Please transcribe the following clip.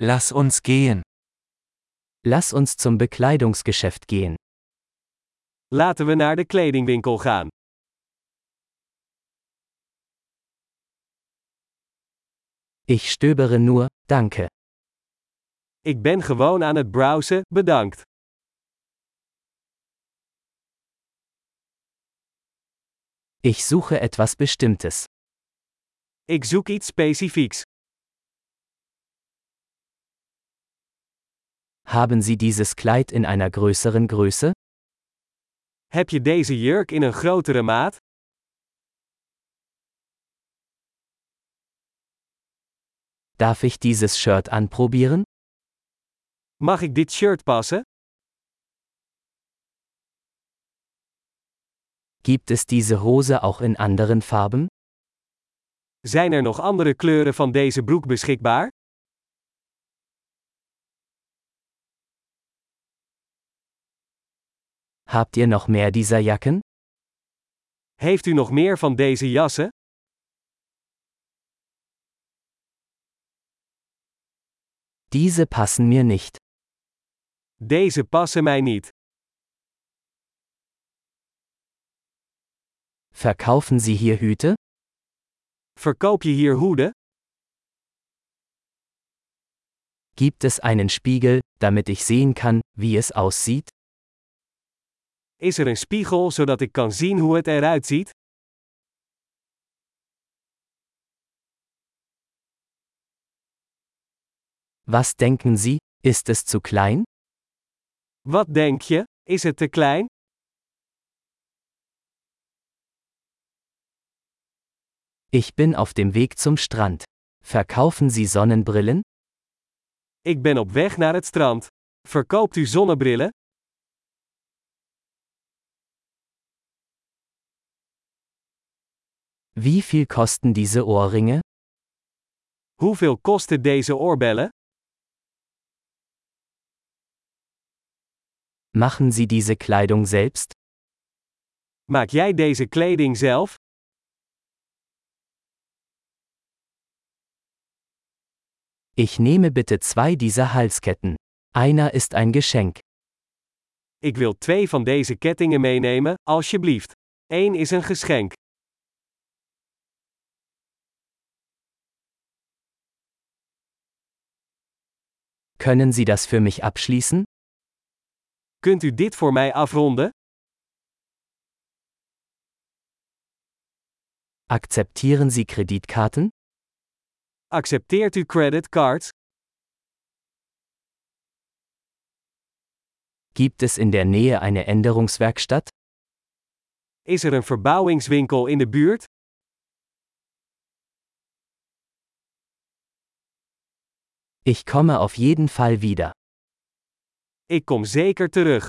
Lass uns gehen. Lass uns zum Bekleidungsgeschäft gehen. Laten we naar de kledingwinkel gaan. Ich stöbere nur, danke. Ik ben gewoon aan het browsen, bedankt. Ich suche etwas Bestimmtes. Ik zoek iets specifieks. Haben Sie dieses Kleid in einer größeren Größe? Heb je deze jurk in een grotere maat? Darf ich dieses Shirt anprobieren? Mag ik dit shirt passen? Gibt es diese Hose auch in anderen Farben? Zijn er nog andere kleuren van deze broek beschikbaar? Habt ihr noch mehr dieser Jacken? Heeft u nog meer van deze jassen? Diese passen mir nicht. Deze passen mij niet. Verkaufen Sie hier Hüte? Verkoop je hier hoeden? Gibt es einen Spiegel, damit ich sehen kann, wie es aussieht? Is er een spiegel zodat ik kan zien hoe het eruit ziet? Was denken Sie, ist es zu klein? Wat denk je? Is het te klein? Ich bin auf dem Weg zum Strand. Verkaufen Sie Sonnenbrillen? Ik ben op weg naar het strand. Verkoopt u zonnebrillen? Wie viel kosten diese Ohrringe? Hoeveel kosten deze oorbellen? Machen Sie diese Kleidung selbst? Maak jij deze kleding zelf? Ich nehme bitte zwei dieser Halsketten. Einer ist ein Geschenk. Ik wil twee van deze kettingen meenemen, alsjeblieft. Eén is een geschenk. Können Sie das für mich abschließen? Kunt u dit voor mij afronden? Akzeptieren Sie Kreditkarten? Accepteert u creditcards? Gibt es in der Nähe eine Änderungswerkstatt? Is er een verbouwingswinkel in de buurt? Ich komme auf jeden Fall wieder. Ik kom zeker terug.